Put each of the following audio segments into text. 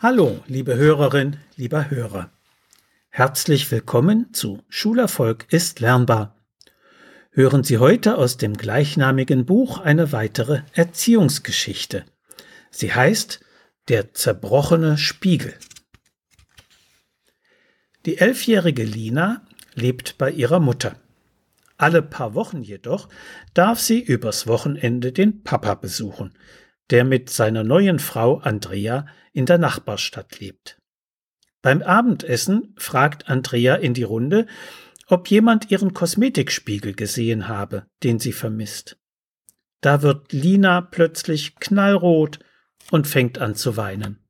Hallo, liebe Hörerin, lieber Hörer. Herzlich willkommen zu Schulerfolg ist lernbar. Hören Sie heute aus dem gleichnamigen Buch eine weitere Erziehungsgeschichte. Sie heißt Der zerbrochene Spiegel. Die elfjährige Lina lebt bei ihrer Mutter. Alle paar Wochen jedoch darf sie übers Wochenende den Papa besuchen, der mit seiner neuen Frau Andrea in der Nachbarstadt lebt. Beim Abendessen fragt Andrea in die Runde, ob jemand ihren Kosmetikspiegel gesehen habe, den sie vermisst. Da wird Lina plötzlich knallrot und fängt an zu weinen.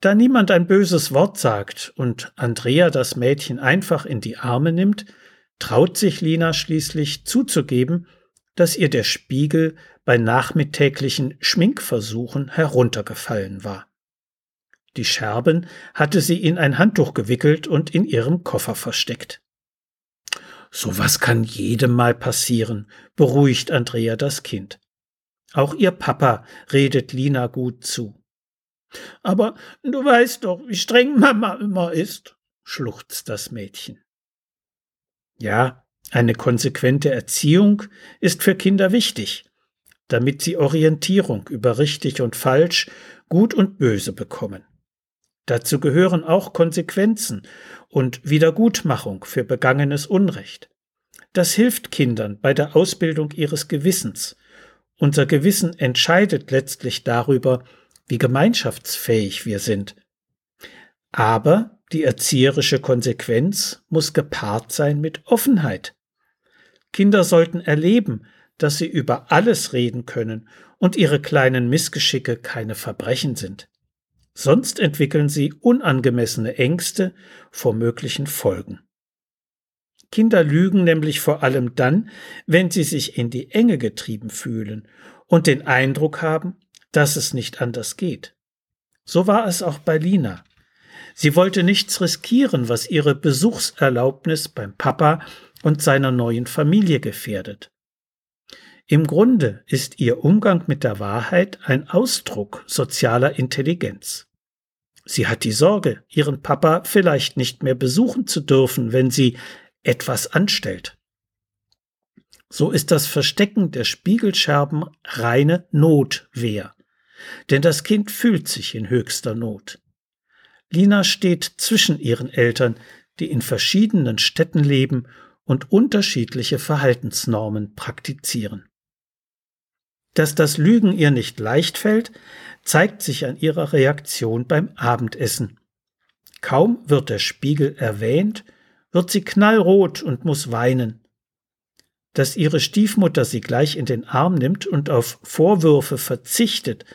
Da niemand ein böses Wort sagt und Andrea das Mädchen einfach in die Arme nimmt, traut sich Lina schließlich zuzugeben, dass ihr der Spiegel bei nachmittäglichen Schminkversuchen heruntergefallen war. Die Scherben hatte sie in ein Handtuch gewickelt und in ihrem Koffer versteckt. So was kann jedem mal passieren, beruhigt Andrea das Kind. Auch ihr Papa redet Lina gut zu. Aber du weißt doch, wie streng Mama immer ist, schluchzt das Mädchen. Ja, eine konsequente Erziehung ist für Kinder wichtig, damit sie Orientierung über richtig und falsch, gut und böse bekommen. Dazu gehören auch Konsequenzen und Wiedergutmachung für begangenes Unrecht. Das hilft Kindern bei der Ausbildung ihres Gewissens. Unser Gewissen entscheidet letztlich darüber, wie gemeinschaftsfähig wir sind. Aber die erzieherische Konsequenz muss gepaart sein mit Offenheit. Kinder sollten erleben, dass sie über alles reden können und ihre kleinen Missgeschicke keine Verbrechen sind. Sonst entwickeln sie unangemessene Ängste vor möglichen Folgen. Kinder lügen nämlich vor allem dann, wenn sie sich in die Enge getrieben fühlen und den Eindruck haben, dass es nicht anders geht. So war es auch bei Lina. Sie wollte nichts riskieren, was ihre Besuchserlaubnis beim Papa und seiner neuen Familie gefährdet. Im Grunde ist ihr Umgang mit der Wahrheit ein Ausdruck sozialer Intelligenz. Sie hat die Sorge, ihren Papa vielleicht nicht mehr besuchen zu dürfen, wenn sie etwas anstellt. So ist das Verstecken der Spiegelscherben reine Notwehr denn das Kind fühlt sich in höchster Not. Lina steht zwischen ihren Eltern, die in verschiedenen Städten leben und unterschiedliche Verhaltensnormen praktizieren. Dass das Lügen ihr nicht leicht fällt, zeigt sich an ihrer Reaktion beim Abendessen. Kaum wird der Spiegel erwähnt, wird sie knallrot und muss weinen. Dass ihre Stiefmutter sie gleich in den Arm nimmt und auf Vorwürfe verzichtet,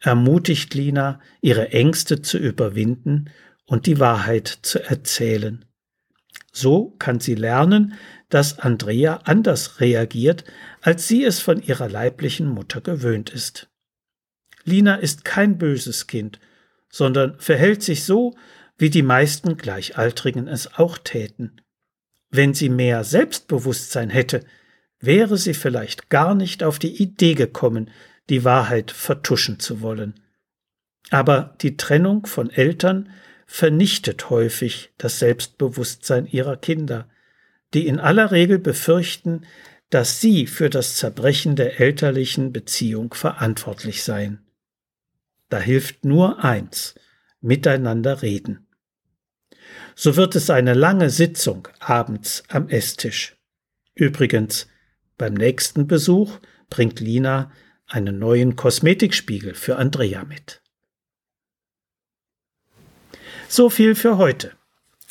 ermutigt Lina, ihre Ängste zu überwinden und die Wahrheit zu erzählen. So kann sie lernen, dass Andrea anders reagiert, als sie es von ihrer leiblichen Mutter gewöhnt ist. Lina ist kein böses Kind, sondern verhält sich so, wie die meisten Gleichaltrigen es auch täten. Wenn sie mehr Selbstbewusstsein hätte, wäre sie vielleicht gar nicht auf die Idee gekommen, die Wahrheit vertuschen zu wollen. Aber die Trennung von Eltern vernichtet häufig das Selbstbewusstsein ihrer Kinder, die in aller Regel befürchten, dass sie für das Zerbrechen der elterlichen Beziehung verantwortlich seien. Da hilft nur eins, miteinander reden. So wird es eine lange Sitzung abends am Esstisch. Übrigens, beim nächsten Besuch bringt Lina einen neuen Kosmetikspiegel für Andrea mit. So viel für heute.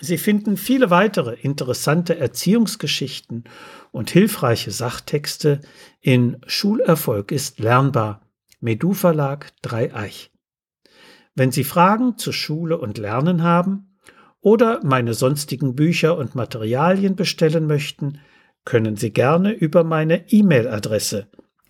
Sie finden viele weitere interessante Erziehungsgeschichten und hilfreiche Sachtexte in Schulerfolg ist lernbar, Medu Verlag Dreieich. Wenn Sie Fragen zu Schule und Lernen haben oder meine sonstigen Bücher und Materialien bestellen möchten, können Sie gerne über meine E-Mail-Adresse